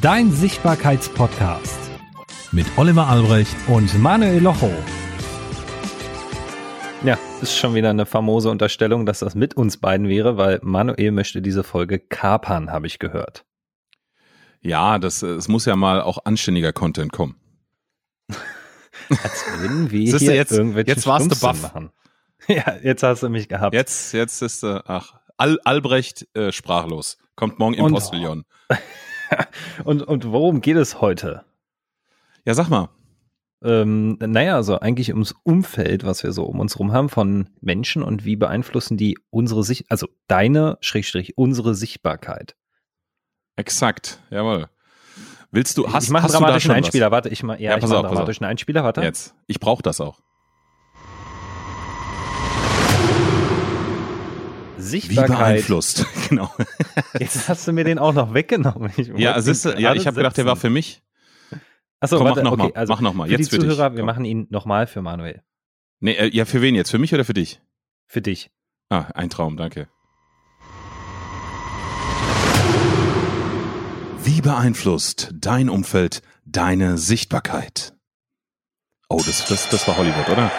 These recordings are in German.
Dein Sichtbarkeitspodcast mit Oliver Albrecht und Manuel Locho. Ja, ist schon wieder eine famose Unterstellung, dass das mit uns beiden wäre, weil Manuel möchte diese Folge kapern, habe ich gehört. Ja, das, es muss ja mal auch anständiger Content kommen. Als wenn wir Siehste, hier jetzt, irgendwelche jetzt warst du baff. machen. Ja, jetzt hast du mich gehabt. Jetzt, jetzt ist, äh, ach, Al Albrecht äh, sprachlos. Kommt morgen im Postillon. und, und worum geht es heute? Ja, sag mal. Ähm, naja, also eigentlich ums Umfeld, was wir so um uns rum haben von Menschen und wie beeinflussen die unsere Sicht, also deine, Schrägstrich, unsere Sichtbarkeit. Exakt, jawohl. Willst du, hast, ich mache einen dramatischen Einspieler, was? warte, ich mache ja, ja, ich mach einen dramatischen Einspieler, warte. Jetzt, ich brauche das auch. Sichtbarkeit. Wie beeinflusst, genau. Jetzt hast du mir den auch noch weggenommen. Ich ja, siehst du, ja, ich habe gedacht, der war für mich. Achso, Komm, warte, mach nochmal. Okay, also mach noch mal. Jetzt für die Zuhörer, dich. wir machen ihn nochmal für Manuel. Nee, äh, ja, für wen jetzt? Für mich oder für dich? Für dich. Ah, ein Traum, danke. Wie beeinflusst dein Umfeld deine Sichtbarkeit? Oh, das, das, das war Hollywood, oder?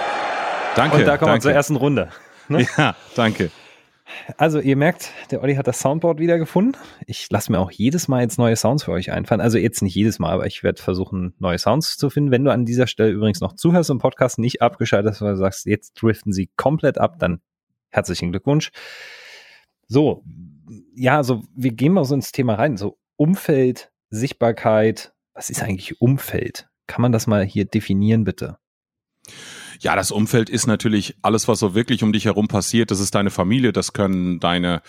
Danke. Und da kommen danke. wir zur ersten Runde. Ne? Ja, danke. Also ihr merkt, der Olli hat das Soundboard wieder gefunden. Ich lasse mir auch jedes Mal jetzt neue Sounds für euch einfallen. Also jetzt nicht jedes Mal, aber ich werde versuchen, neue Sounds zu finden. Wenn du an dieser Stelle übrigens noch zuhörst im Podcast, nicht abgeschaltet hast, weil du sagst, jetzt driften sie komplett ab, dann herzlichen Glückwunsch. So, ja, also wir gehen mal so ins Thema rein. So Umfeld, Sichtbarkeit. Was ist eigentlich Umfeld? Kann man das mal hier definieren, bitte? Ja, das Umfeld ist natürlich alles, was so wirklich um dich herum passiert. Das ist deine Familie, das können deine,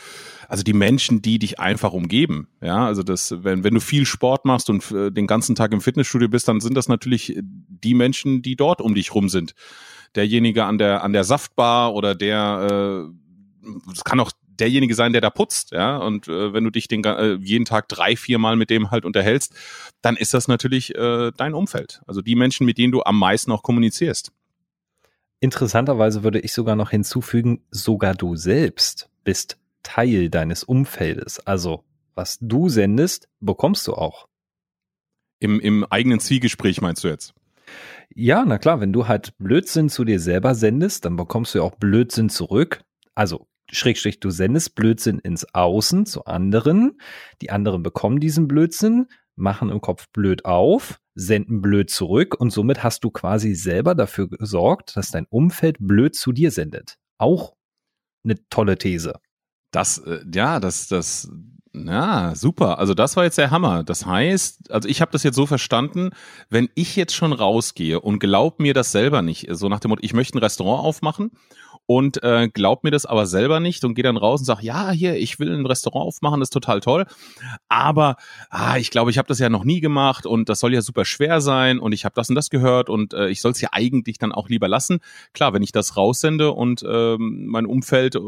also die Menschen, die dich einfach umgeben. Ja, also das, wenn, wenn du viel Sport machst und äh, den ganzen Tag im Fitnessstudio bist, dann sind das natürlich die Menschen, die dort um dich rum sind. Derjenige an der, an der Saftbar oder der, äh, es kann auch derjenige sein, der da putzt, ja. Und äh, wenn du dich den äh, jeden Tag drei, vier Mal mit dem halt unterhältst, dann ist das natürlich äh, dein Umfeld. Also die Menschen, mit denen du am meisten auch kommunizierst. Interessanterweise würde ich sogar noch hinzufügen, sogar du selbst bist Teil deines Umfeldes. Also, was du sendest, bekommst du auch. Im, im eigenen Zwiegespräch meinst du jetzt? Ja, na klar, wenn du halt Blödsinn zu dir selber sendest, dann bekommst du ja auch Blödsinn zurück. Also, Schrägstrich, du sendest Blödsinn ins Außen zu anderen. Die anderen bekommen diesen Blödsinn, machen im Kopf blöd auf, senden blöd zurück und somit hast du quasi selber dafür gesorgt, dass dein Umfeld blöd zu dir sendet. Auch eine tolle These. Das, äh, ja, das, das, ja, super. Also das war jetzt der Hammer. Das heißt, also ich habe das jetzt so verstanden, wenn ich jetzt schon rausgehe und glaub mir das selber nicht, so nach dem Motto, ich möchte ein Restaurant aufmachen und äh, glaubt mir das aber selber nicht und geht dann raus und sagt, ja, hier, ich will ein Restaurant aufmachen, das ist total toll, aber ah, ich glaube, ich habe das ja noch nie gemacht und das soll ja super schwer sein und ich habe das und das gehört und äh, ich soll es ja eigentlich dann auch lieber lassen. Klar, wenn ich das raussende und ähm, mein Umfeld äh,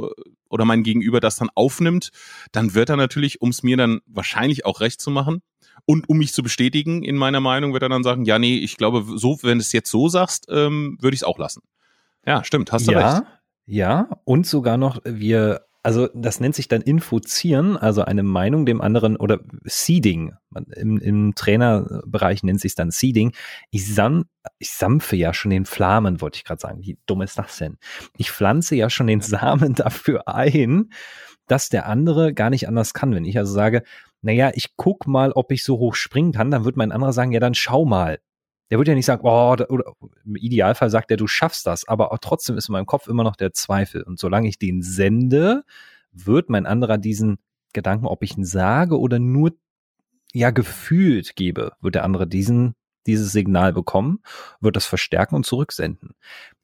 oder mein Gegenüber das dann aufnimmt, dann wird er natürlich, um es mir dann wahrscheinlich auch recht zu machen, und um mich zu bestätigen in meiner Meinung, wird er dann sagen, ja, nee, ich glaube, so, wenn du es jetzt so sagst, ähm, würde ich es auch lassen. Ja, stimmt, hast du ja, recht. Ja, und sogar noch, wir, also das nennt sich dann Infuzieren, also eine Meinung dem anderen oder Seeding. Im, im Trainerbereich nennt sich dann Seeding. Ich, sam, ich sampfe ja schon den Flamen, wollte ich gerade sagen. Wie dumm ist das denn? Ich pflanze ja schon den Samen dafür ein, dass der andere gar nicht anders kann. Wenn ich also sage, naja, ich guck mal, ob ich so hoch springen kann, dann wird mein anderer sagen, ja, dann schau mal der wird ja nicht sagen, oh, oder im Idealfall sagt er, du schaffst das, aber trotzdem ist in meinem Kopf immer noch der Zweifel. Und solange ich den sende, wird mein anderer diesen Gedanken, ob ich ihn sage oder nur ja gefühlt gebe, wird der andere diesen dieses Signal bekommen, wird das verstärken und zurücksenden.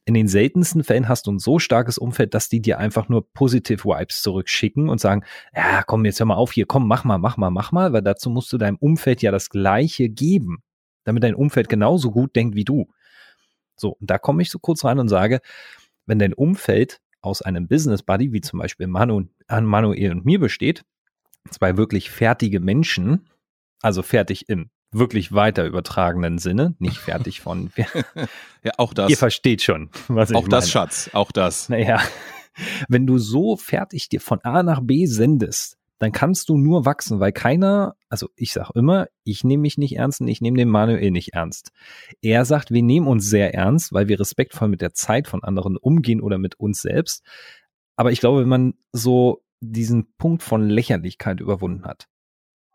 In den seltensten Fällen hast du ein so starkes Umfeld, dass die dir einfach nur positive Vibes zurückschicken und sagen, ja, komm, jetzt hör mal auf hier, komm, mach mal, mach mal, mach mal, weil dazu musst du deinem Umfeld ja das Gleiche geben damit dein Umfeld genauso gut denkt wie du. So, und da komme ich so kurz rein und sage, wenn dein Umfeld aus einem Business Buddy, wie zum Beispiel Manu, Manuel und mir besteht, zwei wirklich fertige Menschen, also fertig im wirklich weiter übertragenen Sinne, nicht fertig von. ja, auch das. Ihr versteht schon, was ich Auch das, Schatz, auch das. Naja, wenn du so fertig dir von A nach B sendest, dann kannst du nur wachsen, weil keiner, also ich sag immer, ich nehme mich nicht ernst und ich nehme den Manuel nicht ernst. Er sagt, wir nehmen uns sehr ernst, weil wir respektvoll mit der Zeit von anderen umgehen oder mit uns selbst. Aber ich glaube, wenn man so diesen Punkt von Lächerlichkeit überwunden hat,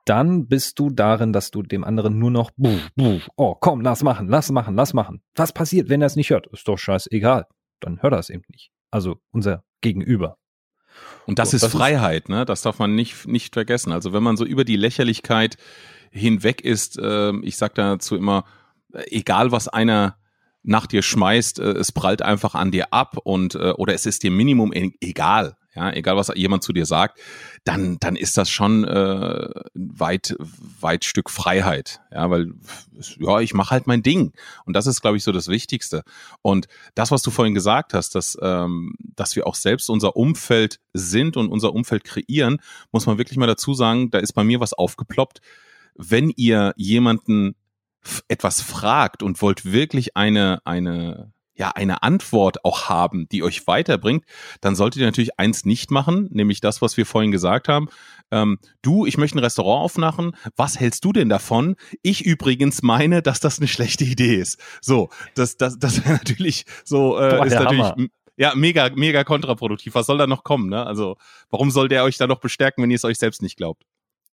dann bist du darin, dass du dem anderen nur noch, buh, buh, oh, komm, lass machen, lass machen, lass machen. Was passiert, wenn er es nicht hört? Ist doch scheißegal. Dann hört er es eben nicht. Also unser Gegenüber. Und das so, ist das Freiheit, ist ne? Das darf man nicht, nicht vergessen. Also wenn man so über die Lächerlichkeit hinweg ist, äh, ich sag dazu immer, äh, egal was einer nach dir schmeißt, äh, es prallt einfach an dir ab und äh, oder es ist dir Minimum e-, egal ja, egal was jemand zu dir sagt, dann, dann ist das schon äh, weit, weit Stück Freiheit. Ja, weil ja, ich mache halt mein Ding. Und das ist, glaube ich, so das Wichtigste. Und das, was du vorhin gesagt hast, dass, ähm, dass wir auch selbst unser Umfeld sind und unser Umfeld kreieren, muss man wirklich mal dazu sagen, da ist bei mir was aufgeploppt. Wenn ihr jemanden etwas fragt und wollt wirklich eine, eine ja eine Antwort auch haben, die euch weiterbringt, dann solltet ihr natürlich eins nicht machen, nämlich das, was wir vorhin gesagt haben. Ähm, du, ich möchte ein Restaurant aufmachen. Was hältst du denn davon? Ich übrigens meine, dass das eine schlechte Idee ist. So, das, das, das wäre natürlich so, äh, Boah, ist natürlich. Hammer. Ja, mega, mega kontraproduktiv. Was soll da noch kommen? Ne? Also, warum soll der euch da noch bestärken, wenn ihr es euch selbst nicht glaubt?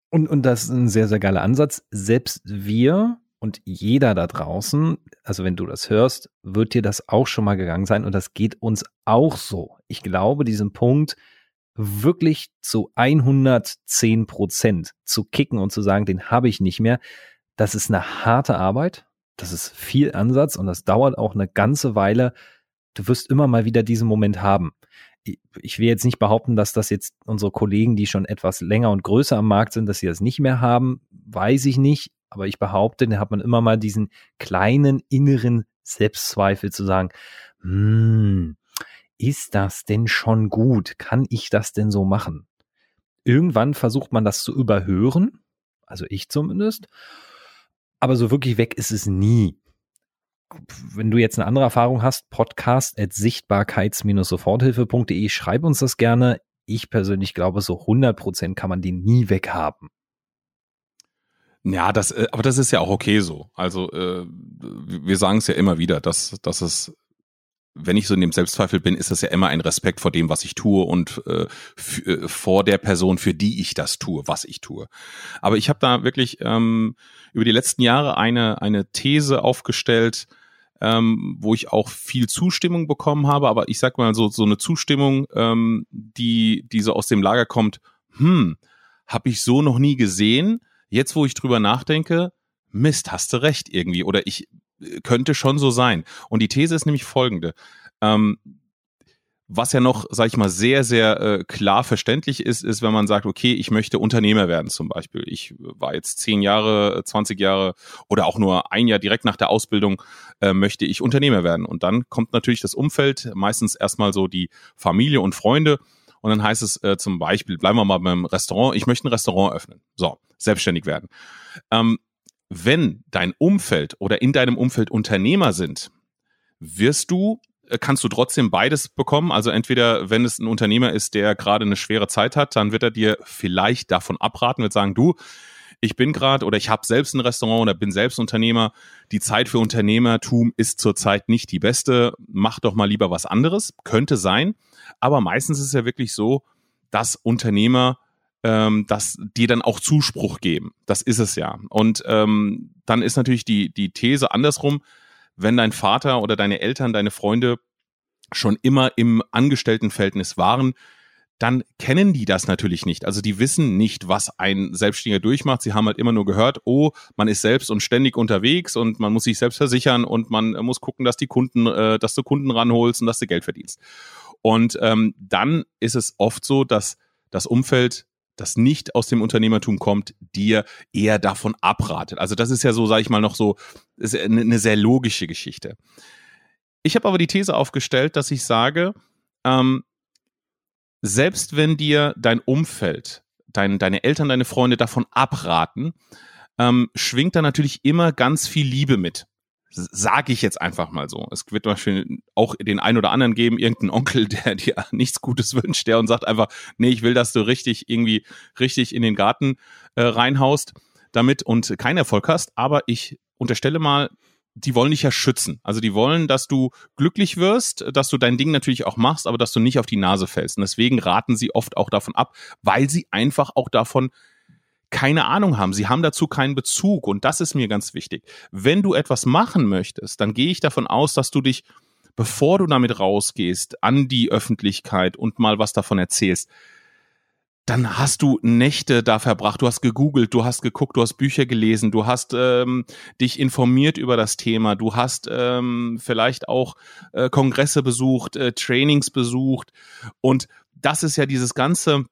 Und, und das ist ein sehr, sehr geiler Ansatz. Selbst wir und jeder da draußen, also wenn du das hörst, wird dir das auch schon mal gegangen sein und das geht uns auch so. Ich glaube, diesen Punkt wirklich zu 110 Prozent zu kicken und zu sagen, den habe ich nicht mehr, das ist eine harte Arbeit, das ist viel Ansatz und das dauert auch eine ganze Weile. Du wirst immer mal wieder diesen Moment haben. Ich will jetzt nicht behaupten, dass das jetzt unsere Kollegen, die schon etwas länger und größer am Markt sind, dass sie das nicht mehr haben, weiß ich nicht. Aber ich behaupte, da hat man immer mal diesen kleinen inneren Selbstzweifel zu sagen, hm, ist das denn schon gut? Kann ich das denn so machen? Irgendwann versucht man das zu überhören, also ich zumindest, aber so wirklich weg ist es nie. Wenn du jetzt eine andere Erfahrung hast, podcast at sichtbarkeits-soforthilfe.de, schreib uns das gerne. Ich persönlich glaube, so 100% kann man die nie weghaben. Ja, das, äh, aber das ist ja auch okay so. Also äh, wir sagen es ja immer wieder, dass, dass es, wenn ich so in dem Selbstzweifel bin, ist das ja immer ein Respekt vor dem, was ich tue und äh, äh, vor der Person, für die ich das tue, was ich tue. Aber ich habe da wirklich ähm, über die letzten Jahre eine, eine These aufgestellt, ähm, wo ich auch viel Zustimmung bekommen habe, aber ich sag mal so, so eine Zustimmung, ähm, die, die so aus dem Lager kommt, hm, habe ich so noch nie gesehen Jetzt, wo ich drüber nachdenke, Mist, hast du recht irgendwie. Oder ich äh, könnte schon so sein. Und die These ist nämlich folgende. Ähm, was ja noch, sag ich mal, sehr, sehr äh, klar verständlich ist, ist, wenn man sagt, okay, ich möchte Unternehmer werden zum Beispiel. Ich war jetzt zehn Jahre, 20 Jahre oder auch nur ein Jahr direkt nach der Ausbildung äh, möchte ich Unternehmer werden. Und dann kommt natürlich das Umfeld, meistens erstmal so die Familie und Freunde und dann heißt es äh, zum Beispiel, bleiben wir mal beim Restaurant, ich möchte ein Restaurant öffnen. So, selbstständig werden. Ähm, wenn dein Umfeld oder in deinem Umfeld Unternehmer sind, wirst du äh, kannst du trotzdem beides bekommen. Also entweder, wenn es ein Unternehmer ist, der gerade eine schwere Zeit hat, dann wird er dir vielleicht davon abraten, wird sagen, du, ich bin gerade oder ich habe selbst ein Restaurant oder bin selbst Unternehmer. Die Zeit für Unternehmertum ist zurzeit nicht die beste. Mach doch mal lieber was anderes. Könnte sein. Aber meistens ist es ja wirklich so, dass Unternehmer ähm, dass die dann auch Zuspruch geben. Das ist es ja. Und ähm, dann ist natürlich die, die These andersrum, wenn dein Vater oder deine Eltern, deine Freunde schon immer im Angestelltenverhältnis waren, dann kennen die das natürlich nicht. Also die wissen nicht, was ein Selbstständiger durchmacht. Sie haben halt immer nur gehört, oh, man ist selbst und ständig unterwegs und man muss sich selbst versichern und man muss gucken, dass die Kunden, äh, dass du Kunden ranholst und dass du Geld verdienst. Und ähm, dann ist es oft so, dass das Umfeld das nicht aus dem Unternehmertum kommt, dir eher davon abratet. Also das ist ja so, sage ich mal, noch so eine sehr logische Geschichte. Ich habe aber die These aufgestellt, dass ich sage, ähm, selbst wenn dir dein Umfeld, dein, deine Eltern, deine Freunde davon abraten, ähm, schwingt da natürlich immer ganz viel Liebe mit Sage ich jetzt einfach mal so. Es wird wahrscheinlich auch den einen oder anderen geben, irgendeinen Onkel, der dir nichts Gutes wünscht, der und sagt einfach, nee, ich will, dass du richtig irgendwie richtig in den Garten äh, reinhaust damit und keinen Erfolg hast. Aber ich unterstelle mal, die wollen dich ja schützen. Also die wollen, dass du glücklich wirst, dass du dein Ding natürlich auch machst, aber dass du nicht auf die Nase fällst. Und deswegen raten sie oft auch davon ab, weil sie einfach auch davon keine Ahnung haben. Sie haben dazu keinen Bezug und das ist mir ganz wichtig. Wenn du etwas machen möchtest, dann gehe ich davon aus, dass du dich, bevor du damit rausgehst, an die Öffentlichkeit und mal was davon erzählst, dann hast du Nächte da verbracht, du hast gegoogelt, du hast geguckt, du hast Bücher gelesen, du hast ähm, dich informiert über das Thema, du hast ähm, vielleicht auch äh, Kongresse besucht, äh, Trainings besucht. Und das ist ja dieses ganze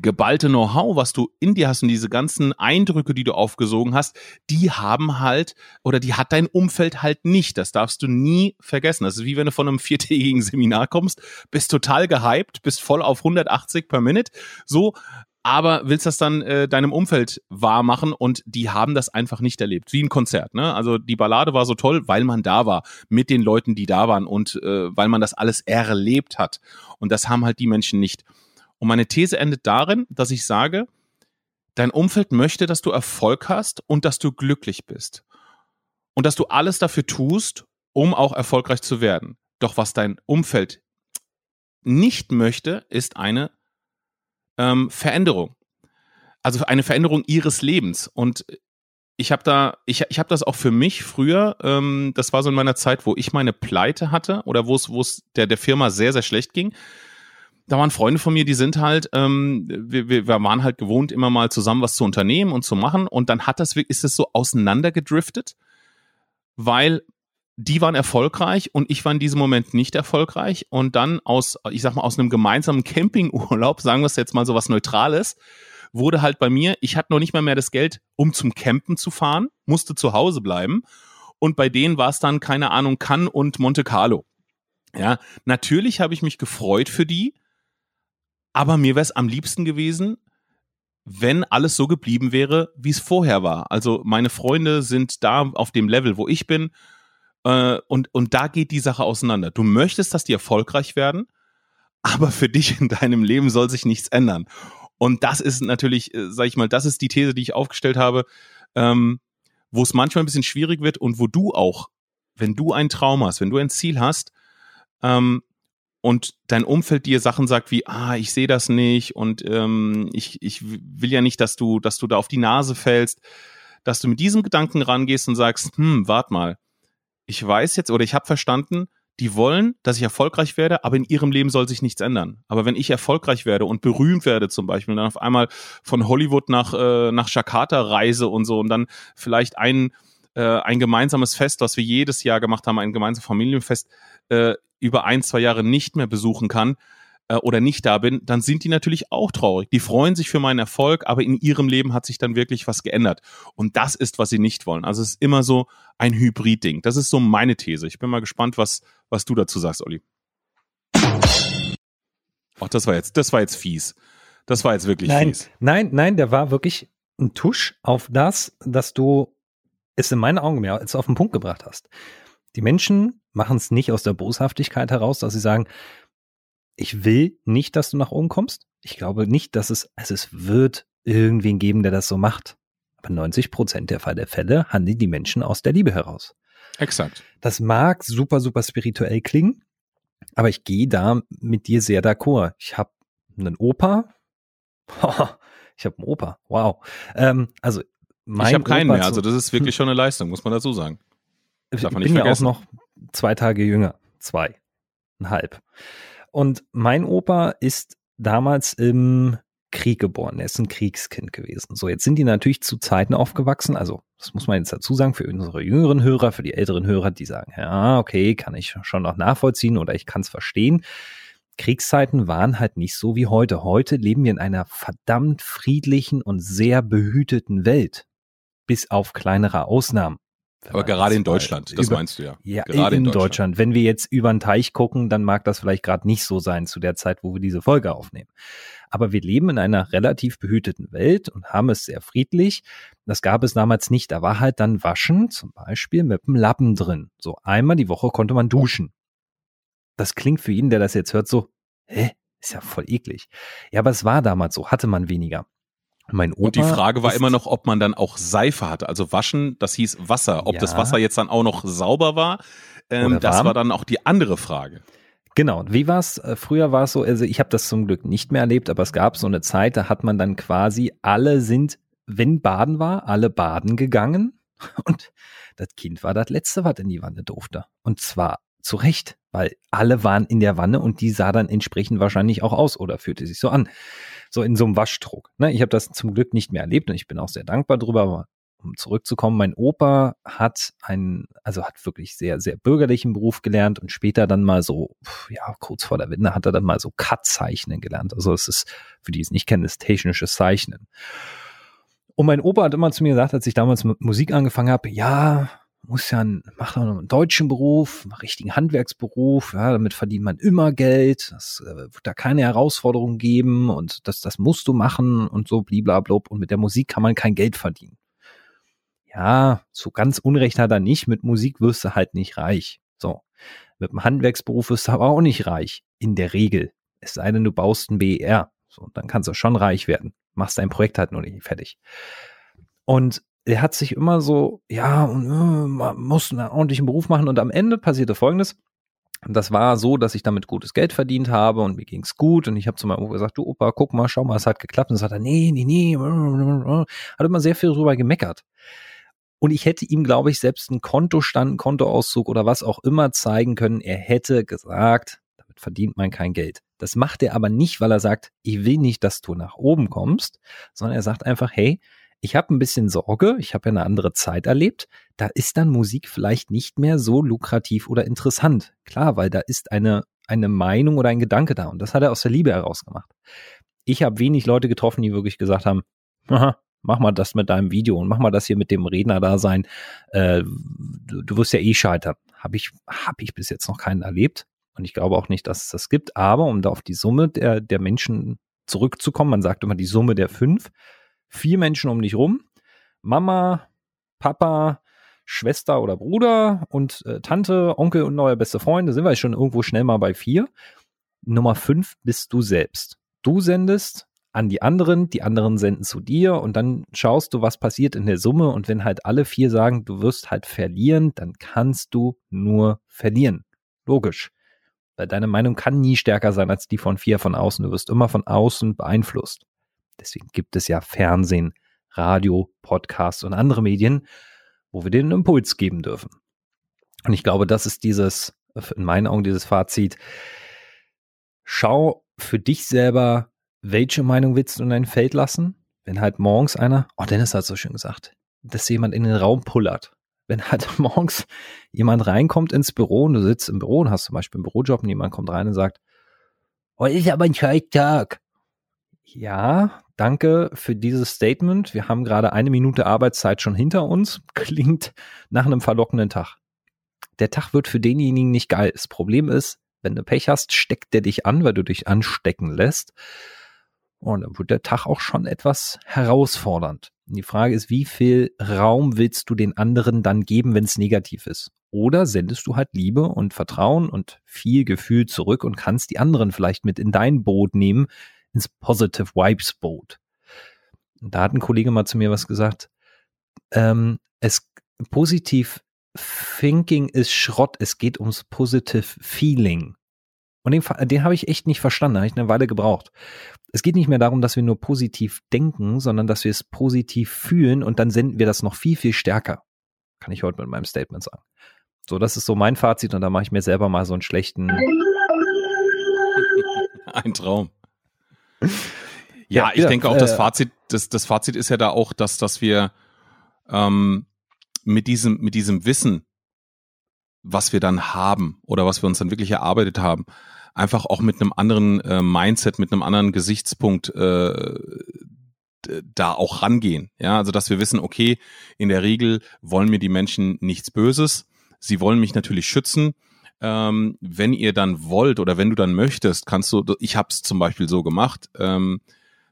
geballte Know-how, was du in dir hast und diese ganzen Eindrücke, die du aufgesogen hast, die haben halt oder die hat dein Umfeld halt nicht. Das darfst du nie vergessen. Das ist wie wenn du von einem viertägigen Seminar kommst, bist total gehypt, bist voll auf 180 per Minute, so, aber willst das dann äh, deinem Umfeld wahr machen und die haben das einfach nicht erlebt. Wie ein Konzert, ne? Also die Ballade war so toll, weil man da war, mit den Leuten, die da waren und äh, weil man das alles erlebt hat. Und das haben halt die Menschen nicht. Und meine These endet darin, dass ich sage, dein Umfeld möchte, dass du Erfolg hast und dass du glücklich bist. Und dass du alles dafür tust, um auch erfolgreich zu werden. Doch was dein Umfeld nicht möchte, ist eine ähm, Veränderung. Also eine Veränderung ihres Lebens. Und ich habe da, ich, ich habe das auch für mich früher, ähm, das war so in meiner Zeit, wo ich meine Pleite hatte oder wo es, der, der Firma sehr, sehr schlecht ging da waren Freunde von mir, die sind halt, ähm, wir, wir waren halt gewohnt, immer mal zusammen was zu unternehmen und zu machen. Und dann hat das, ist es so auseinandergedriftet, weil die waren erfolgreich und ich war in diesem Moment nicht erfolgreich. Und dann aus, ich sag mal, aus einem gemeinsamen Campingurlaub, sagen wir es jetzt mal so was Neutrales, wurde halt bei mir, ich hatte noch nicht mal mehr das Geld, um zum Campen zu fahren, musste zu Hause bleiben. Und bei denen war es dann, keine Ahnung, Cannes und Monte Carlo. Ja, natürlich habe ich mich gefreut für die, aber mir wäre es am liebsten gewesen, wenn alles so geblieben wäre, wie es vorher war. Also meine Freunde sind da auf dem Level, wo ich bin. Äh, und, und da geht die Sache auseinander. Du möchtest, dass die erfolgreich werden, aber für dich in deinem Leben soll sich nichts ändern. Und das ist natürlich, äh, sag ich mal, das ist die These, die ich aufgestellt habe, ähm, wo es manchmal ein bisschen schwierig wird und wo du auch, wenn du ein Traum hast, wenn du ein Ziel hast, ähm, und dein Umfeld dir Sachen sagt wie, ah, ich sehe das nicht und ähm, ich, ich will ja nicht, dass du, dass du da auf die Nase fällst, dass du mit diesem Gedanken rangehst und sagst, hm, wart mal, ich weiß jetzt oder ich habe verstanden, die wollen, dass ich erfolgreich werde, aber in ihrem Leben soll sich nichts ändern. Aber wenn ich erfolgreich werde und berühmt werde zum Beispiel und dann auf einmal von Hollywood nach, äh, nach Jakarta reise und so und dann vielleicht ein, äh, ein gemeinsames Fest, was wir jedes Jahr gemacht haben, ein gemeinsames Familienfest, äh, über ein, zwei Jahre nicht mehr besuchen kann äh, oder nicht da bin, dann sind die natürlich auch traurig. Die freuen sich für meinen Erfolg, aber in ihrem Leben hat sich dann wirklich was geändert. Und das ist, was sie nicht wollen. Also es ist immer so ein Hybrid-Ding. Das ist so meine These. Ich bin mal gespannt, was, was du dazu sagst, Olli. Ach, das war jetzt, das war jetzt fies. Das war jetzt wirklich nein, fies. Nein, nein, der war wirklich ein Tusch auf das, dass du es in meinen Augen mehr als auf den Punkt gebracht hast. Die Menschen machen es nicht aus der Boshaftigkeit heraus, dass sie sagen, ich will nicht, dass du nach oben kommst. Ich glaube nicht, dass es, also es wird irgendwen geben, der das so macht. Aber 90 Prozent der Fall der Fälle handeln die Menschen aus der Liebe heraus. Exakt. Das mag super, super spirituell klingen, aber ich gehe da mit dir sehr d'accord. Ich habe einen Opa. ich habe einen Opa. Wow. Ähm, also mein ich habe keinen Opa mehr. Also das ist wirklich schon eine Leistung, muss man dazu sagen. Darf man ich bin ja auch noch zwei Tage jünger. Zwei. Ein halb. Und mein Opa ist damals im Krieg geboren. Er ist ein Kriegskind gewesen. So, jetzt sind die natürlich zu Zeiten aufgewachsen. Also, das muss man jetzt dazu sagen, für unsere jüngeren Hörer, für die älteren Hörer, die sagen, ja, okay, kann ich schon noch nachvollziehen oder ich kann es verstehen. Kriegszeiten waren halt nicht so wie heute. Heute leben wir in einer verdammt friedlichen und sehr behüteten Welt. Bis auf kleinere Ausnahmen. Aber gerade in Deutschland, das über, meinst du ja. Ja, gerade in, in Deutschland. Deutschland. Wenn wir jetzt über den Teich gucken, dann mag das vielleicht gerade nicht so sein zu der Zeit, wo wir diese Folge aufnehmen. Aber wir leben in einer relativ behüteten Welt und haben es sehr friedlich. Das gab es damals nicht. Da war halt dann Waschen, zum Beispiel mit einem Lappen drin. So einmal die Woche konnte man duschen. Das klingt für jeden, der das jetzt hört, so, hä? Ist ja voll eklig. Ja, aber es war damals so, hatte man weniger. Mein Opa und die Frage war immer noch, ob man dann auch Seife hatte. Also waschen, das hieß Wasser. Ob ja. das Wasser jetzt dann auch noch sauber war, ähm, das war dann auch die andere Frage. Genau. Wie war es? Äh, früher war es so, also ich habe das zum Glück nicht mehr erlebt, aber es gab so eine Zeit, da hat man dann quasi, alle sind, wenn Baden war, alle baden gegangen. Und das Kind war das Letzte, was in die Wanne durfte. Und zwar zu Recht, weil alle waren in der Wanne und die sah dann entsprechend wahrscheinlich auch aus oder fühlte sich so an. So in so einem Waschdruck. Ne? Ich habe das zum Glück nicht mehr erlebt und ich bin auch sehr dankbar drüber, aber um zurückzukommen, mein Opa hat einen, also hat wirklich sehr, sehr bürgerlichen Beruf gelernt und später dann mal so, ja, kurz vor der Wende hat er dann mal so Cut-Zeichnen gelernt. Also es ist, für die es nicht kennen, ist technisches Zeichnen. Und mein Opa hat immer zu mir gesagt, als ich damals mit Musik angefangen habe, ja, muss ja ein, mach doch noch einen deutschen Beruf, einen richtigen Handwerksberuf, ja, damit verdient man immer Geld, das äh, wird da keine Herausforderungen geben und das, das musst du machen und so bliblablub und mit der Musik kann man kein Geld verdienen. Ja, so ganz Unrecht hat er nicht, mit Musik wirst du halt nicht reich. So. Mit dem Handwerksberuf wirst du aber auch nicht reich. In der Regel. Es sei denn, du baust ein BER. So, dann kannst du schon reich werden. Machst dein Projekt halt nur nicht fertig. Und er hat sich immer so, ja, äh, man muss einen ordentlichen Beruf machen und am Ende passierte Folgendes. Das war so, dass ich damit gutes Geld verdient habe und mir ging's gut und ich habe zu meinem Opa gesagt, du Opa, guck mal, schau mal, es hat geklappt und sagt er, nee, nee, nee, hat immer sehr viel drüber gemeckert. Und ich hätte ihm, glaube ich, selbst einen Kontostand, einen Kontoauszug oder was auch immer zeigen können. Er hätte gesagt, damit verdient man kein Geld. Das macht er aber nicht, weil er sagt, ich will nicht, dass du nach oben kommst, sondern er sagt einfach, hey, ich habe ein bisschen Sorge, ich habe ja eine andere Zeit erlebt, da ist dann Musik vielleicht nicht mehr so lukrativ oder interessant. Klar, weil da ist eine, eine Meinung oder ein Gedanke da und das hat er aus der Liebe heraus gemacht. Ich habe wenig Leute getroffen, die wirklich gesagt haben, aha, mach mal das mit deinem Video und mach mal das hier mit dem Redner da sein. Äh, du, du wirst ja eh scheitern. Habe ich, hab ich bis jetzt noch keinen erlebt. Und ich glaube auch nicht, dass es das gibt. Aber um da auf die Summe der, der Menschen zurückzukommen, man sagt immer die Summe der fünf, vier Menschen um dich rum, Mama, Papa, Schwester oder Bruder und äh, Tante, Onkel und neuer beste Freund, da sind wir schon irgendwo schnell mal bei vier. Nummer fünf bist du selbst. Du sendest an die anderen, die anderen senden zu dir und dann schaust du, was passiert in der Summe und wenn halt alle vier sagen, du wirst halt verlieren, dann kannst du nur verlieren. Logisch. Weil deine Meinung kann nie stärker sein als die von vier von außen. Du wirst immer von außen beeinflusst. Deswegen gibt es ja Fernsehen, Radio, Podcasts und andere Medien, wo wir den Impuls geben dürfen. Und ich glaube, das ist dieses, in meinen Augen dieses Fazit. Schau für dich selber, welche Meinung willst du in dein Feld lassen? Wenn halt morgens einer, oh Dennis hat so schön gesagt, dass jemand in den Raum pullert. Wenn halt morgens jemand reinkommt ins Büro und du sitzt im Büro und hast zum Beispiel einen Bürojob und jemand kommt rein und sagt, heute ist aber ein Scheichtag. Ja, danke für dieses Statement. Wir haben gerade eine Minute Arbeitszeit schon hinter uns. Klingt nach einem verlockenden Tag. Der Tag wird für denjenigen nicht geil. Das Problem ist, wenn du Pech hast, steckt der dich an, weil du dich anstecken lässt. Und dann wird der Tag auch schon etwas herausfordernd. Und die Frage ist, wie viel Raum willst du den anderen dann geben, wenn es negativ ist? Oder sendest du halt Liebe und Vertrauen und viel Gefühl zurück und kannst die anderen vielleicht mit in dein Boot nehmen, ins Positive Vibes Boot. Da hat ein Kollege mal zu mir was gesagt. Ähm, es positiv Thinking ist Schrott. Es geht ums Positive Feeling. Und den, den habe ich echt nicht verstanden, habe ich eine Weile gebraucht. Es geht nicht mehr darum, dass wir nur positiv denken, sondern dass wir es positiv fühlen und dann senden wir das noch viel, viel stärker. Kann ich heute mit meinem Statement sagen. So, das ist so mein Fazit und da mache ich mir selber mal so einen schlechten. Ein Traum. Ja, ja ich ja, denke auch, das äh, Fazit, das, das Fazit ist ja da auch, dass, dass wir ähm, mit diesem, mit diesem Wissen, was wir dann haben oder was wir uns dann wirklich erarbeitet haben, einfach auch mit einem anderen äh, Mindset, mit einem anderen Gesichtspunkt äh, da auch rangehen. Ja, also dass wir wissen, okay, in der Regel wollen mir die Menschen nichts Böses. Sie wollen mich natürlich schützen. Ähm, wenn ihr dann wollt oder wenn du dann möchtest, kannst du, ich habe es zum Beispiel so gemacht, ähm,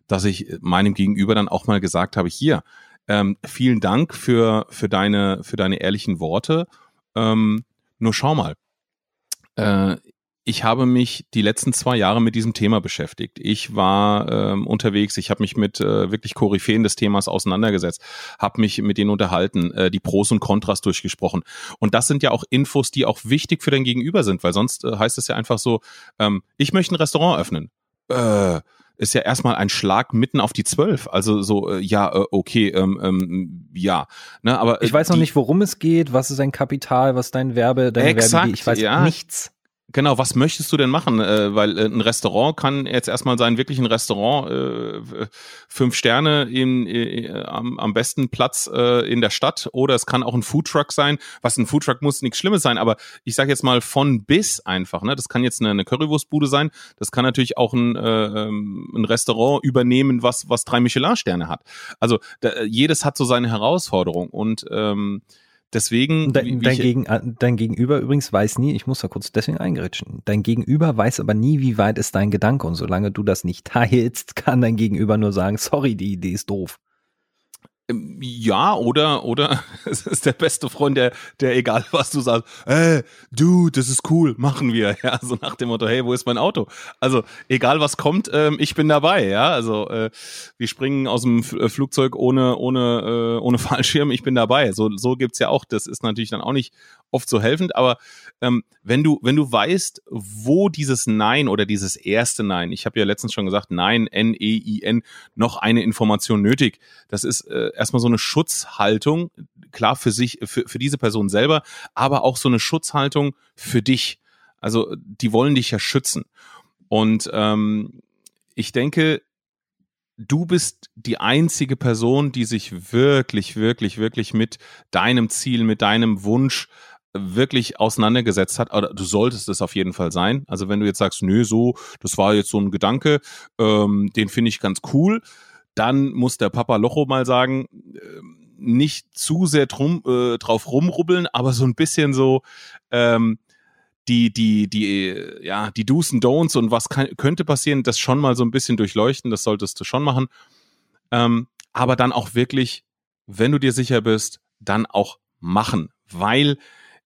dass ich meinem Gegenüber dann auch mal gesagt habe, hier, ähm, vielen Dank für, für, deine, für deine ehrlichen Worte. Ähm, nur schau mal, äh, ich habe mich die letzten zwei Jahre mit diesem Thema beschäftigt. Ich war ähm, unterwegs, ich habe mich mit äh, wirklich Koryphäen des Themas auseinandergesetzt, habe mich mit denen unterhalten, äh, die Pros und Kontras durchgesprochen. Und das sind ja auch Infos, die auch wichtig für dein Gegenüber sind, weil sonst äh, heißt es ja einfach so, ähm, ich möchte ein Restaurant öffnen. Äh, ist ja erstmal ein Schlag mitten auf die Zwölf. Also so, äh, ja, äh, okay, ähm, ähm, ja. Ne, aber, äh, ich weiß noch nicht, worum es geht, was ist dein Kapital, was dein Werbe, dein exakt, Werbe, ich weiß ja. nichts. Genau, was möchtest du denn machen? Äh, weil äh, ein Restaurant kann jetzt erstmal sein, wirklich ein Restaurant, äh, fünf Sterne in, äh, am, am besten Platz äh, in der Stadt oder es kann auch ein Foodtruck sein. Was ein Foodtruck muss nichts Schlimmes sein, aber ich sage jetzt mal von bis einfach. Ne? Das kann jetzt eine, eine Currywurstbude sein, das kann natürlich auch ein, äh, ähm, ein Restaurant übernehmen, was, was drei Michelin-Sterne hat. Also da, jedes hat so seine Herausforderung und ähm, Deswegen. Dein, dein, Gegen, äh, dein Gegenüber übrigens weiß nie, ich muss da kurz deswegen eingeritschen. Dein Gegenüber weiß aber nie, wie weit ist dein Gedanke. Und solange du das nicht teilst, kann dein Gegenüber nur sagen, sorry, die Idee ist doof. Ähm, ja, oder, oder es ist der beste Freund, der, der egal was du sagst, hey, du, das ist cool, machen wir. Ja, so nach dem Motto, hey, wo ist mein Auto? Also, egal was kommt, ähm, ich bin dabei, ja. Also, äh, wir springen aus dem äh, Flugzeug ohne, ohne, äh, ohne Fallschirm, ich bin dabei. So, so gibt's ja auch. Das ist natürlich dann auch nicht oft so helfend, aber ähm, wenn du, wenn du weißt, wo dieses Nein oder dieses erste Nein, ich habe ja letztens schon gesagt, Nein, N-E-I-N, noch eine Information nötig. Das ist äh, erstmal so eine Schutzhaltung, klar für sich, für, für diese Person selber, aber auch so eine Schutzhaltung für dich. Also die wollen dich ja schützen. Und ähm, ich denke, du bist die einzige Person, die sich wirklich, wirklich, wirklich mit deinem Ziel, mit deinem Wunsch wirklich auseinandergesetzt hat, oder du solltest es auf jeden Fall sein. Also wenn du jetzt sagst, nö, so, das war jetzt so ein Gedanke, ähm, den finde ich ganz cool, dann muss der Papa Locho mal sagen, äh, nicht zu sehr drum, äh, drauf rumrubbeln, aber so ein bisschen so ähm, die, die, die, ja, die Do's und Don'ts und was kann, könnte passieren, das schon mal so ein bisschen durchleuchten, das solltest du schon machen. Ähm, aber dann auch wirklich, wenn du dir sicher bist, dann auch machen, weil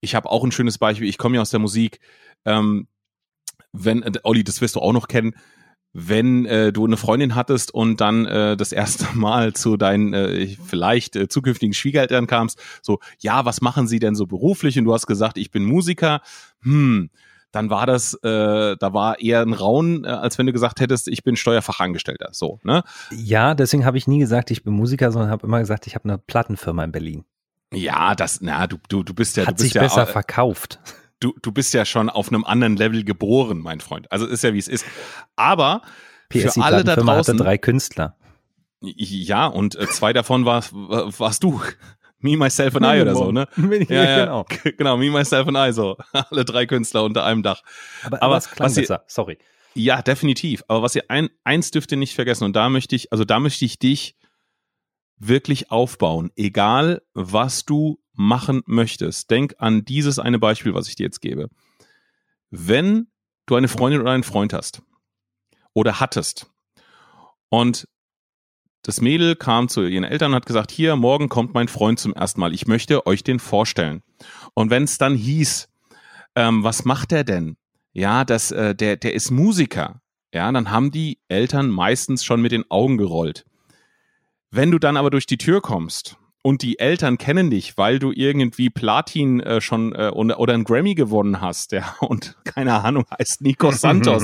ich habe auch ein schönes Beispiel, ich komme ja aus der Musik, ähm, wenn, äh, Olli, das wirst du auch noch kennen, wenn äh, du eine Freundin hattest und dann äh, das erste Mal zu deinen äh, vielleicht äh, zukünftigen Schwiegereltern kamst, so, ja, was machen sie denn so beruflich? Und du hast gesagt, ich bin Musiker. Hm, dann war das, äh, da war eher ein Raun, äh, als wenn du gesagt hättest, ich bin Steuerfachangestellter. So, ne? Ja, deswegen habe ich nie gesagt, ich bin Musiker, sondern habe immer gesagt, ich habe eine Plattenfirma in Berlin. Ja, das, na, du, du, du bist ja. Hat du bist sich besser ja, verkauft. Du, du bist ja schon auf einem anderen Level geboren, mein Freund. Also ist ja wie es ist. Aber PS, für alle da draußen. drei Künstler. Ja, und äh, zwei davon war, warst du. Me, Myself and I oder so, ne? ja, ja, genau. genau, Me, Myself and I, so. Alle drei Künstler unter einem Dach. Aber, aber es klang was besser, ihr, sorry. Ja, definitiv. Aber was ihr ein, eins dürft ihr nicht vergessen, und da möchte ich, also da möchte ich dich wirklich aufbauen, egal was du machen möchtest. Denk an dieses eine Beispiel, was ich dir jetzt gebe. Wenn du eine Freundin oder einen Freund hast oder hattest und das Mädel kam zu ihren Eltern und hat gesagt, hier, morgen kommt mein Freund zum ersten Mal. Ich möchte euch den vorstellen. Und wenn es dann hieß, ähm, was macht er denn? Ja, das, äh, der, der ist Musiker. Ja, dann haben die Eltern meistens schon mit den Augen gerollt. Wenn du dann aber durch die Tür kommst und die Eltern kennen dich, weil du irgendwie Platin äh, schon äh, oder, oder einen Grammy gewonnen hast, ja, und keine Ahnung, heißt Nico Santos.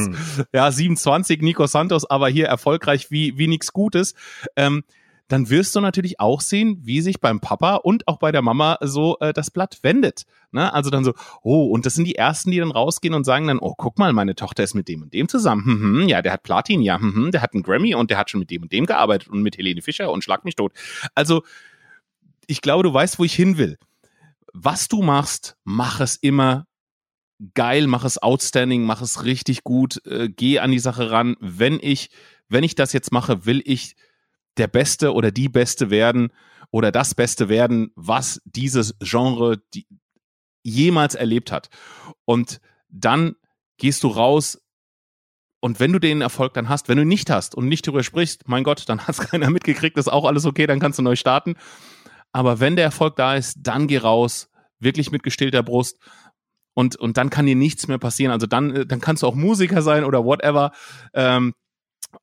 ja, 27 Nico Santos, aber hier erfolgreich wie, wie nichts Gutes. Ähm, dann wirst du natürlich auch sehen, wie sich beim Papa und auch bei der Mama so äh, das Blatt wendet. Ne? Also dann so, oh, und das sind die Ersten, die dann rausgehen und sagen dann, oh, guck mal, meine Tochter ist mit dem und dem zusammen. Hm, hm, ja, der hat Platin, ja, hm, hm, der hat einen Grammy und der hat schon mit dem und dem gearbeitet und mit Helene Fischer und schlag mich tot. Also, ich glaube, du weißt, wo ich hin will. Was du machst, mach es immer geil, mach es outstanding, mach es richtig gut, äh, geh an die Sache ran. Wenn ich, wenn ich das jetzt mache, will ich der Beste oder die Beste werden oder das Beste werden, was dieses Genre die, jemals erlebt hat. Und dann gehst du raus und wenn du den Erfolg dann hast, wenn du nicht hast und nicht darüber sprichst, mein Gott, dann hat es keiner mitgekriegt, ist auch alles okay, dann kannst du neu starten. Aber wenn der Erfolg da ist, dann geh raus, wirklich mit gestillter Brust. Und, und dann kann dir nichts mehr passieren. Also dann, äh, dann kannst du auch Musiker sein oder whatever. Ähm,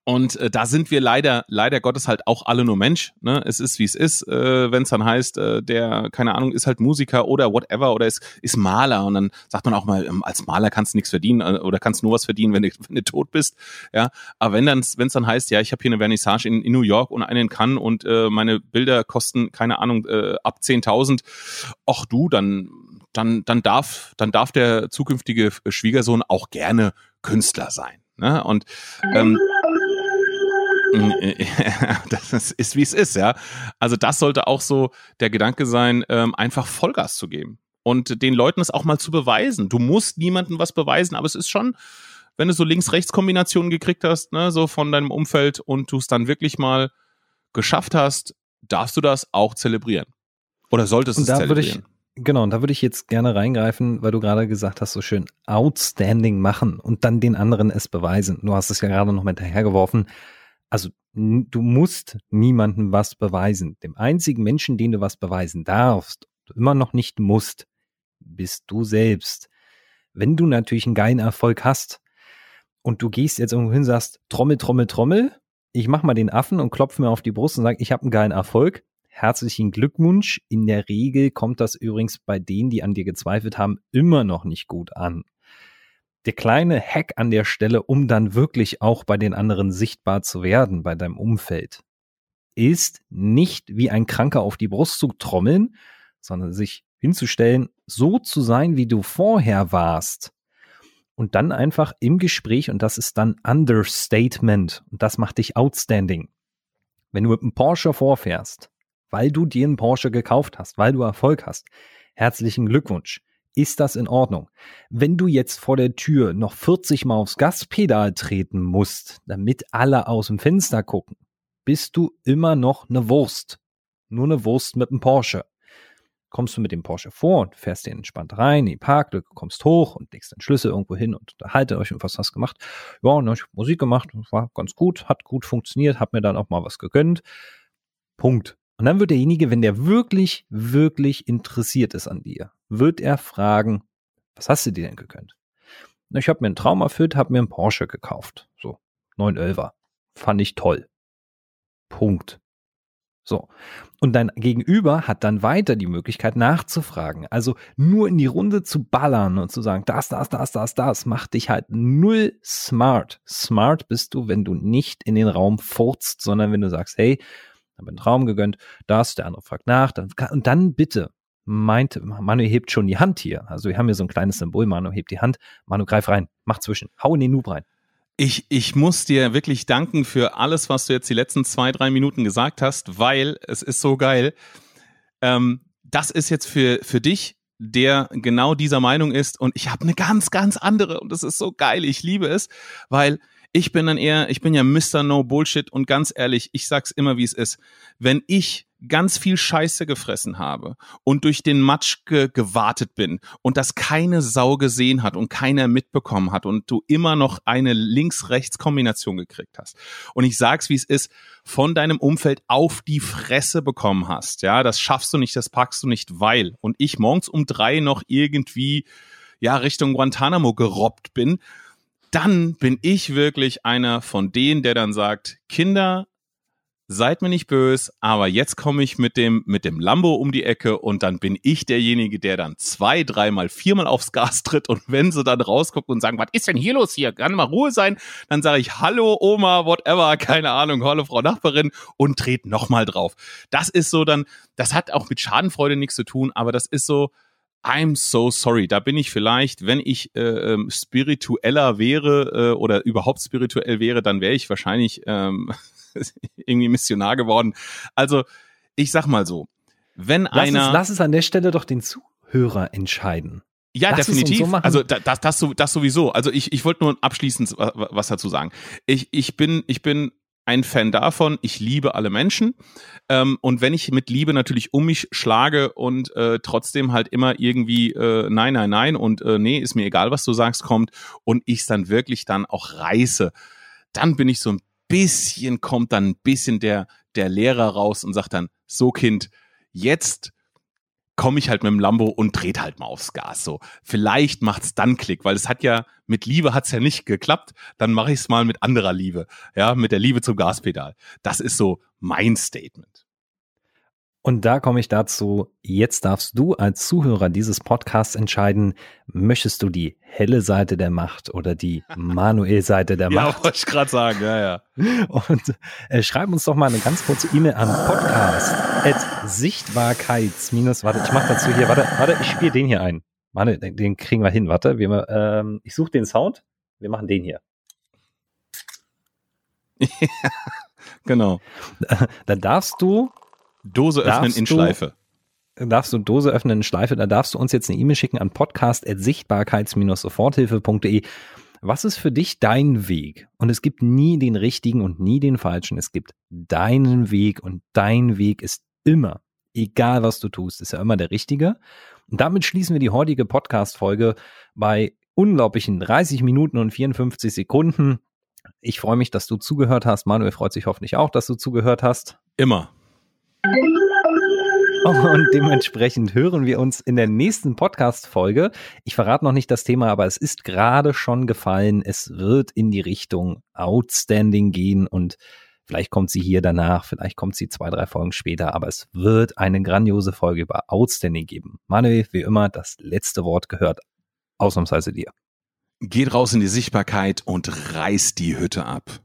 und äh, da sind wir leider, leider Gottes halt auch alle nur Mensch. Ne? Es ist, wie es ist, äh, wenn es dann heißt, äh, der, keine Ahnung, ist halt Musiker oder whatever oder ist, ist Maler. Und dann sagt man auch mal, ähm, als Maler kannst du nichts verdienen äh, oder kannst nur was verdienen, wenn du, wenn du tot bist. Ja, Aber wenn dann, wenn es dann heißt, ja, ich habe hier eine Vernissage in, in New York und eine in Cannes und äh, meine Bilder kosten, keine Ahnung, äh, ab 10.000, ach du, dann dann, dann, darf, dann darf der zukünftige Schwiegersohn auch gerne Künstler sein. Ne? Und ähm, das ist, wie es ist, ja. Also das sollte auch so der Gedanke sein, ähm, einfach Vollgas zu geben und den Leuten es auch mal zu beweisen. Du musst niemandem was beweisen, aber es ist schon, wenn du so Links-Rechts-Kombinationen gekriegt hast, ne, so von deinem Umfeld und du es dann wirklich mal geschafft hast, darfst du das auch zelebrieren. Oder solltest du es zelebrieren. Genau, und da würde ich jetzt gerne reingreifen, weil du gerade gesagt hast, so schön outstanding machen und dann den anderen es beweisen. Du hast es ja gerade noch mit hinterhergeworfen. Also du musst niemandem was beweisen. Dem einzigen Menschen, den du was beweisen darfst, immer noch nicht musst, bist du selbst. Wenn du natürlich einen geilen Erfolg hast und du gehst jetzt irgendwo hin und sagst, Trommel, Trommel, Trommel, ich mach mal den Affen und klopfe mir auf die Brust und sage, ich habe einen geilen Erfolg, herzlichen Glückwunsch. In der Regel kommt das übrigens bei denen, die an dir gezweifelt haben, immer noch nicht gut an. Der kleine Hack an der Stelle, um dann wirklich auch bei den anderen sichtbar zu werden, bei deinem Umfeld, ist nicht wie ein Kranker auf die Brust zu trommeln, sondern sich hinzustellen, so zu sein, wie du vorher warst. Und dann einfach im Gespräch, und das ist dann Understatement, und das macht dich outstanding. Wenn du mit einem Porsche vorfährst, weil du dir einen Porsche gekauft hast, weil du Erfolg hast. Herzlichen Glückwunsch. Ist das in Ordnung? Wenn du jetzt vor der Tür noch 40 Mal aufs Gaspedal treten musst, damit alle aus dem Fenster gucken, bist du immer noch eine Wurst. Nur eine Wurst mit einem Porsche. Kommst du mit dem Porsche vor und fährst den entspannt rein in die Parklücke, kommst hoch und legst den Schlüssel irgendwo hin und unterhaltet euch und was hast du gemacht? Ja, ne, ich Musik gemacht, war ganz gut, hat gut funktioniert, hab mir dann auch mal was gegönnt. Punkt. Und dann wird derjenige, wenn der wirklich, wirklich interessiert ist an dir, wird er fragen, was hast du dir denn gegönnt? Ich habe mir einen Traum erfüllt, habe mir einen Porsche gekauft. So, 911er. Fand ich toll. Punkt. So. Und dein Gegenüber hat dann weiter die Möglichkeit nachzufragen. Also nur in die Runde zu ballern und zu sagen, das, das, das, das, das, macht dich halt null smart. Smart bist du, wenn du nicht in den Raum furzt, sondern wenn du sagst, hey, habe einen Traum gegönnt, das, der andere fragt nach, dann, und dann bitte, meint, Manu hebt schon die Hand hier. Also wir haben hier so ein kleines Symbol, Manu hebt die Hand, Manu greif rein, mach zwischen, hau in den Noob rein. Ich, ich muss dir wirklich danken für alles, was du jetzt die letzten zwei, drei Minuten gesagt hast, weil es ist so geil. Ähm, das ist jetzt für, für dich, der genau dieser Meinung ist und ich habe eine ganz, ganz andere und das ist so geil. Ich liebe es, weil ich bin dann eher, ich bin ja Mr. No Bullshit und ganz ehrlich, ich sag's immer, wie es ist. Wenn ich ganz viel Scheiße gefressen habe und durch den Matsch ge gewartet bin und das keine Sau gesehen hat und keiner mitbekommen hat und du immer noch eine Links-Rechts-Kombination gekriegt hast und ich sag's, wie es ist, von deinem Umfeld auf die Fresse bekommen hast, ja, das schaffst du nicht, das packst du nicht, weil und ich morgens um drei noch irgendwie ja Richtung Guantanamo gerobbt bin, dann bin ich wirklich einer von denen, der dann sagt, Kinder, seid mir nicht böse, aber jetzt komme ich mit dem, mit dem Lambo um die Ecke und dann bin ich derjenige, der dann zwei, dreimal, viermal aufs Gas tritt und wenn sie dann rausgucken und sagen, was ist denn hier los hier? Kann mal Ruhe sein? Dann sage ich, hallo Oma, whatever, keine Ahnung, hallo Frau Nachbarin und trete nochmal drauf. Das ist so dann, das hat auch mit Schadenfreude nichts zu tun, aber das ist so, I'm so sorry. Da bin ich vielleicht, wenn ich äh, ähm, spiritueller wäre äh, oder überhaupt spirituell wäre, dann wäre ich wahrscheinlich ähm, irgendwie Missionar geworden. Also ich sag mal so, wenn lass einer, es, lass es an der Stelle doch den Zuhörer entscheiden. Ja, Lass definitiv. So also das, das, das sowieso. Also ich, ich wollte nur abschließend was dazu sagen. Ich, ich bin, ich bin ein Fan davon. Ich liebe alle Menschen. Ähm, und wenn ich mit Liebe natürlich um mich schlage und äh, trotzdem halt immer irgendwie äh, nein, nein, nein und äh, nee, ist mir egal, was du sagst, kommt und ich es dann wirklich dann auch reiße, dann bin ich so ein bisschen, kommt dann ein bisschen der, der Lehrer raus und sagt dann, so Kind, jetzt komme ich halt mit dem Lambo und dreht halt mal aufs Gas. So, vielleicht macht's dann Klick, weil es hat ja mit Liebe hat's ja nicht geklappt. Dann mache ich es mal mit anderer Liebe, ja, mit der Liebe zum Gaspedal. Das ist so mein Statement. Und da komme ich dazu, jetzt darfst du als Zuhörer dieses Podcasts entscheiden, möchtest du die helle Seite der Macht oder die Manuel-Seite der Macht? Ja, wollte ich gerade sagen, ja, ja. Und äh, schreib uns doch mal eine ganz kurze E-Mail an podcast at sichtbarkeits warte, ich mach dazu hier, warte, warte, ich spiele den hier ein. Warte, den kriegen wir hin, warte, wir, ähm, ich suche den Sound, wir machen den hier. genau. Da darfst du Dose öffnen in Schleife. Darfst du Dose öffnen in Schleife, da darfst du uns jetzt eine E-Mail schicken an podcast.sichtbarkeits-soforthilfe.de. Was ist für dich dein Weg? Und es gibt nie den richtigen und nie den falschen. Es gibt deinen Weg und dein Weg ist immer, egal was du tust, ist ja immer der richtige. Und damit schließen wir die heutige Podcast-Folge bei unglaublichen 30 Minuten und 54 Sekunden. Ich freue mich, dass du zugehört hast. Manuel freut sich hoffentlich auch, dass du zugehört hast. Immer. Und dementsprechend hören wir uns in der nächsten Podcast-Folge. Ich verrate noch nicht das Thema, aber es ist gerade schon gefallen. Es wird in die Richtung Outstanding gehen und vielleicht kommt sie hier danach, vielleicht kommt sie zwei, drei Folgen später, aber es wird eine grandiose Folge über Outstanding geben. Manuel, wie immer, das letzte Wort gehört ausnahmsweise dir. Geht raus in die Sichtbarkeit und reißt die Hütte ab.